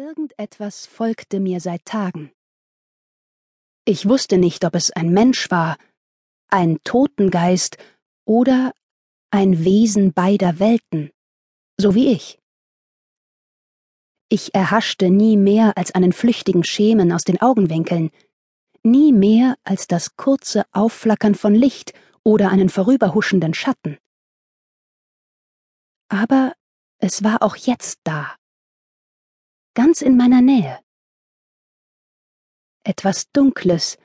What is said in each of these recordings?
Irgendetwas folgte mir seit Tagen. Ich wusste nicht, ob es ein Mensch war, ein Totengeist oder ein Wesen beider Welten, so wie ich. Ich erhaschte nie mehr als einen flüchtigen Schemen aus den Augenwinkeln, nie mehr als das kurze Aufflackern von Licht oder einen vorüberhuschenden Schatten. Aber es war auch jetzt da ganz in meiner Nähe. Etwas Dunkles,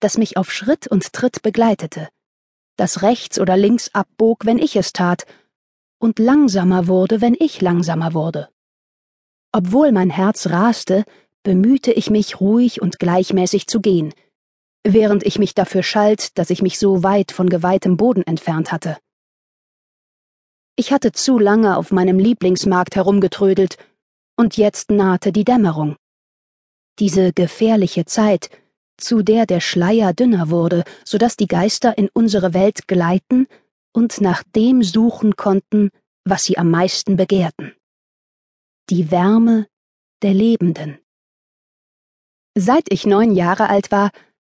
das mich auf Schritt und Tritt begleitete, das rechts oder links abbog, wenn ich es tat, und langsamer wurde, wenn ich langsamer wurde. Obwohl mein Herz raste, bemühte ich mich ruhig und gleichmäßig zu gehen, während ich mich dafür schalt, dass ich mich so weit von geweihtem Boden entfernt hatte. Ich hatte zu lange auf meinem Lieblingsmarkt herumgetrödelt und jetzt nahte die Dämmerung. Diese gefährliche Zeit, zu der der Schleier dünner wurde, so dass die Geister in unsere Welt gleiten und nach dem suchen konnten, was sie am meisten begehrten. Die Wärme der Lebenden. Seit ich neun Jahre alt war,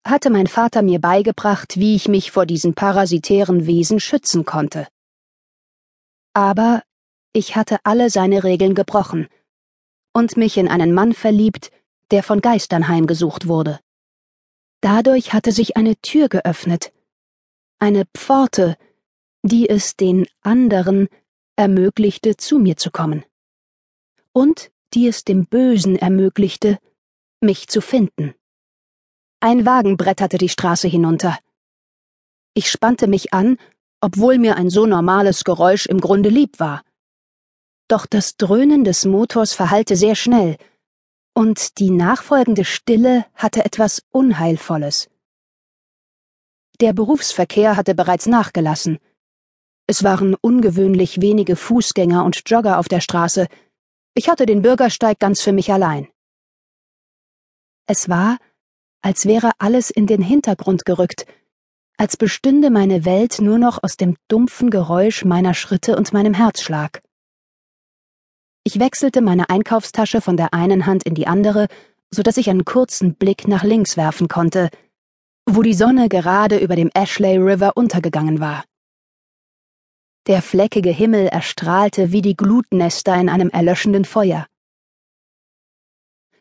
hatte mein Vater mir beigebracht, wie ich mich vor diesen parasitären Wesen schützen konnte. Aber ich hatte alle seine Regeln gebrochen, und mich in einen Mann verliebt, der von Geistern heimgesucht wurde. Dadurch hatte sich eine Tür geöffnet, eine Pforte, die es den anderen ermöglichte, zu mir zu kommen. Und die es dem Bösen ermöglichte, mich zu finden. Ein Wagen bretterte die Straße hinunter. Ich spannte mich an, obwohl mir ein so normales Geräusch im Grunde lieb war. Doch das Dröhnen des Motors verhallte sehr schnell, und die nachfolgende Stille hatte etwas Unheilvolles. Der Berufsverkehr hatte bereits nachgelassen. Es waren ungewöhnlich wenige Fußgänger und Jogger auf der Straße. Ich hatte den Bürgersteig ganz für mich allein. Es war, als wäre alles in den Hintergrund gerückt, als bestünde meine Welt nur noch aus dem dumpfen Geräusch meiner Schritte und meinem Herzschlag. Ich wechselte meine Einkaufstasche von der einen Hand in die andere, so dass ich einen kurzen Blick nach links werfen konnte, wo die Sonne gerade über dem Ashley River untergegangen war. Der fleckige Himmel erstrahlte wie die Glutnester in einem erlöschenden Feuer.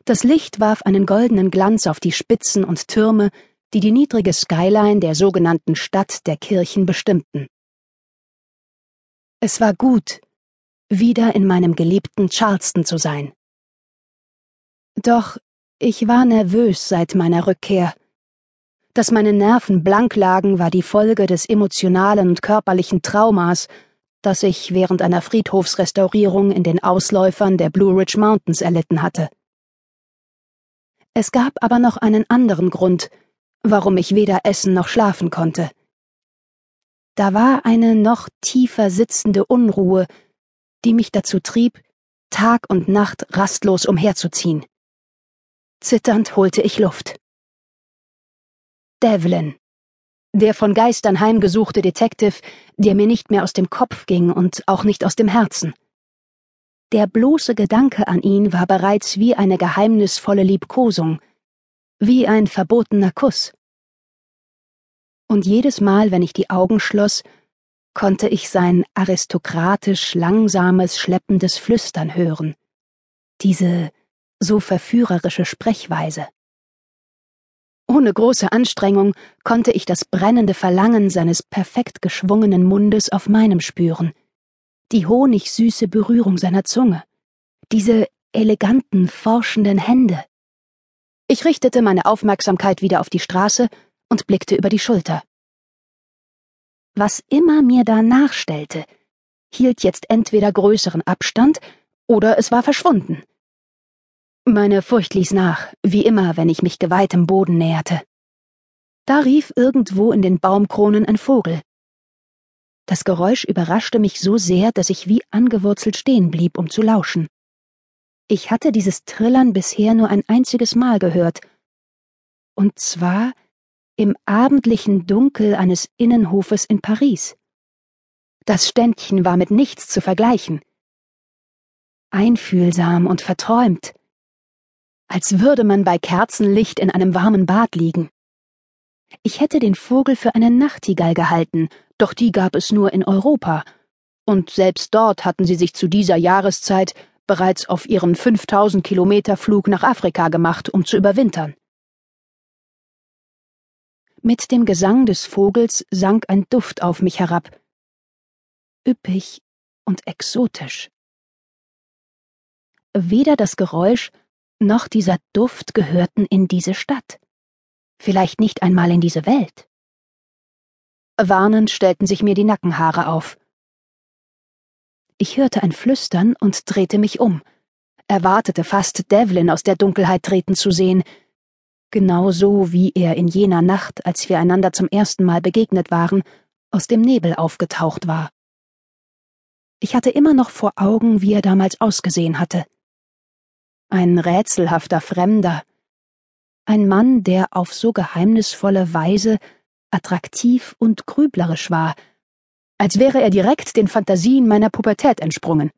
Das Licht warf einen goldenen Glanz auf die Spitzen und Türme, die die niedrige Skyline der sogenannten Stadt der Kirchen bestimmten. Es war gut, wieder in meinem geliebten Charleston zu sein. Doch ich war nervös seit meiner Rückkehr. Dass meine Nerven blank lagen, war die Folge des emotionalen und körperlichen Traumas, das ich während einer Friedhofsrestaurierung in den Ausläufern der Blue Ridge Mountains erlitten hatte. Es gab aber noch einen anderen Grund, warum ich weder essen noch schlafen konnte. Da war eine noch tiefer sitzende Unruhe, die mich dazu trieb, Tag und Nacht rastlos umherzuziehen. Zitternd holte ich Luft. Devlin. Der von Geistern heimgesuchte Detective, der mir nicht mehr aus dem Kopf ging und auch nicht aus dem Herzen. Der bloße Gedanke an ihn war bereits wie eine geheimnisvolle Liebkosung, wie ein verbotener Kuss. Und jedes Mal, wenn ich die Augen schloss, konnte ich sein aristokratisch langsames, schleppendes Flüstern hören. Diese so verführerische Sprechweise. Ohne große Anstrengung konnte ich das brennende Verlangen seines perfekt geschwungenen Mundes auf meinem spüren, die honigsüße Berührung seiner Zunge, diese eleganten, forschenden Hände. Ich richtete meine Aufmerksamkeit wieder auf die Straße und blickte über die Schulter. Was immer mir da nachstellte, hielt jetzt entweder größeren Abstand oder es war verschwunden. Meine Furcht ließ nach, wie immer, wenn ich mich geweihtem Boden näherte. Da rief irgendwo in den Baumkronen ein Vogel. Das Geräusch überraschte mich so sehr, dass ich wie angewurzelt stehen blieb, um zu lauschen. Ich hatte dieses Trillern bisher nur ein einziges Mal gehört. Und zwar im abendlichen Dunkel eines Innenhofes in Paris. Das Ständchen war mit nichts zu vergleichen. Einfühlsam und verträumt, als würde man bei Kerzenlicht in einem warmen Bad liegen. Ich hätte den Vogel für eine Nachtigall gehalten, doch die gab es nur in Europa, und selbst dort hatten sie sich zu dieser Jahreszeit bereits auf ihren 5000 Kilometer Flug nach Afrika gemacht, um zu überwintern. Mit dem Gesang des Vogels sank ein Duft auf mich herab. Üppig und exotisch. Weder das Geräusch noch dieser Duft gehörten in diese Stadt. Vielleicht nicht einmal in diese Welt. Warnend stellten sich mir die Nackenhaare auf. Ich hörte ein Flüstern und drehte mich um, erwartete fast Devlin aus der Dunkelheit treten zu sehen, genau so wie er in jener Nacht, als wir einander zum ersten Mal begegnet waren, aus dem Nebel aufgetaucht war. Ich hatte immer noch vor Augen, wie er damals ausgesehen hatte. Ein rätselhafter Fremder, ein Mann, der auf so geheimnisvolle Weise attraktiv und grüblerisch war, als wäre er direkt den Fantasien meiner Pubertät entsprungen.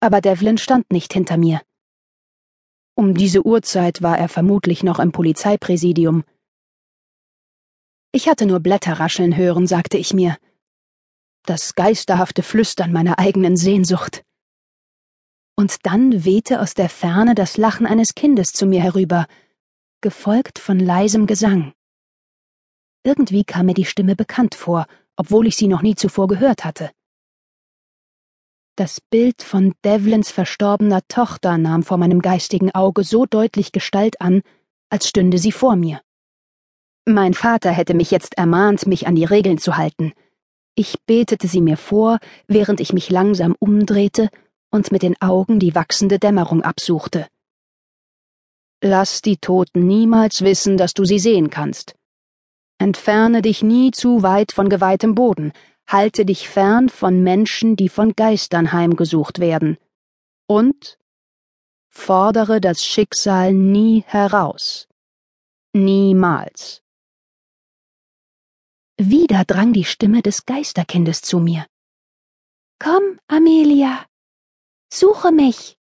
Aber Devlin stand nicht hinter mir. Um diese Uhrzeit war er vermutlich noch im Polizeipräsidium. Ich hatte nur Blätter rascheln hören, sagte ich mir. Das geisterhafte Flüstern meiner eigenen Sehnsucht. Und dann wehte aus der Ferne das Lachen eines Kindes zu mir herüber, gefolgt von leisem Gesang. Irgendwie kam mir die Stimme bekannt vor, obwohl ich sie noch nie zuvor gehört hatte. Das Bild von Devlins verstorbener Tochter nahm vor meinem geistigen Auge so deutlich Gestalt an, als stünde sie vor mir. Mein Vater hätte mich jetzt ermahnt, mich an die Regeln zu halten. Ich betete sie mir vor, während ich mich langsam umdrehte und mit den Augen die wachsende Dämmerung absuchte. Lass die Toten niemals wissen, dass du sie sehen kannst. Entferne dich nie zu weit von geweihtem Boden, halte dich fern von Menschen, die von Geistern heimgesucht werden. Und fordere das Schicksal nie heraus. Niemals. Wieder drang die Stimme des Geisterkindes zu mir. Komm, Amelia. Suche mich.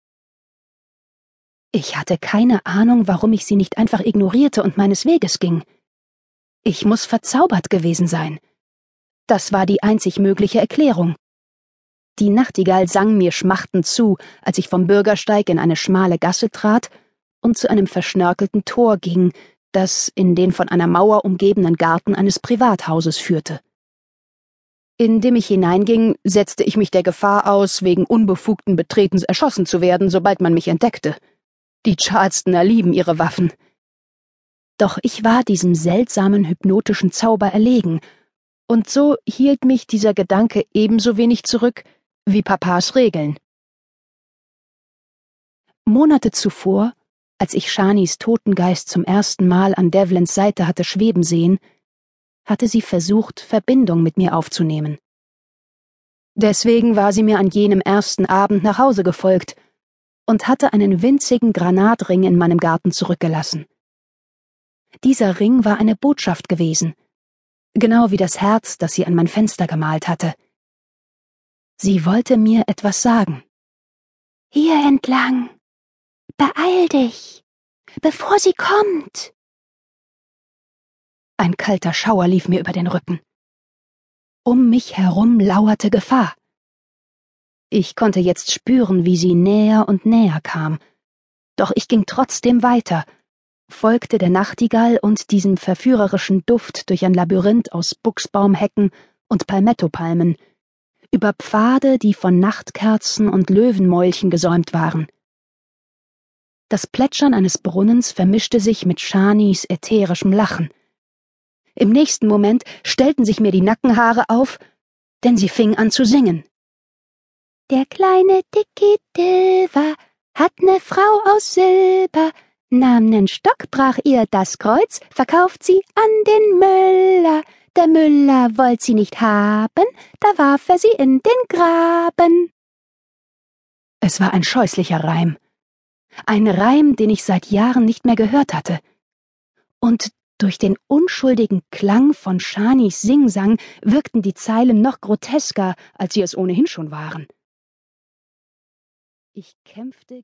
Ich hatte keine Ahnung, warum ich sie nicht einfach ignorierte und meines Weges ging. Ich muss verzaubert gewesen sein. Das war die einzig mögliche Erklärung. Die Nachtigall sang mir schmachtend zu, als ich vom Bürgersteig in eine schmale Gasse trat und zu einem verschnörkelten Tor ging, das in den von einer Mauer umgebenen Garten eines Privathauses führte. Indem ich hineinging, setzte ich mich der Gefahr aus, wegen unbefugten Betretens erschossen zu werden, sobald man mich entdeckte. Die Charlestoner lieben ihre Waffen. Doch ich war diesem seltsamen hypnotischen Zauber erlegen und so hielt mich dieser Gedanke ebenso wenig zurück wie Papas Regeln. Monate zuvor, als ich Shanis Totengeist zum ersten Mal an Devlins Seite hatte schweben sehen, hatte sie versucht, Verbindung mit mir aufzunehmen. Deswegen war sie mir an jenem ersten Abend nach Hause gefolgt und hatte einen winzigen Granatring in meinem Garten zurückgelassen. Dieser Ring war eine Botschaft gewesen, genau wie das Herz, das sie an mein Fenster gemalt hatte. Sie wollte mir etwas sagen. Hier entlang. Beeil dich, bevor sie kommt. Ein kalter Schauer lief mir über den Rücken. Um mich herum lauerte Gefahr. Ich konnte jetzt spüren, wie sie näher und näher kam. Doch ich ging trotzdem weiter folgte der Nachtigall und diesem verführerischen Duft durch ein Labyrinth aus Buchsbaumhecken und Palmettopalmen, über Pfade, die von Nachtkerzen und Löwenmäulchen gesäumt waren. Das Plätschern eines Brunnens vermischte sich mit Shanis ätherischem Lachen. Im nächsten Moment stellten sich mir die Nackenhaare auf, denn sie fing an zu singen. Der kleine Dicky Dilver hat ne Frau aus Silber, nahm nen Stock, brach ihr das Kreuz, verkauft sie an den Müller. Der Müller wollt sie nicht haben, da warf er sie in den Graben. Es war ein scheußlicher Reim. Ein Reim, den ich seit Jahren nicht mehr gehört hatte. Und durch den unschuldigen Klang von Shanis Singsang wirkten die Zeilen noch grotesker, als sie es ohnehin schon waren. Ich kämpfte gegen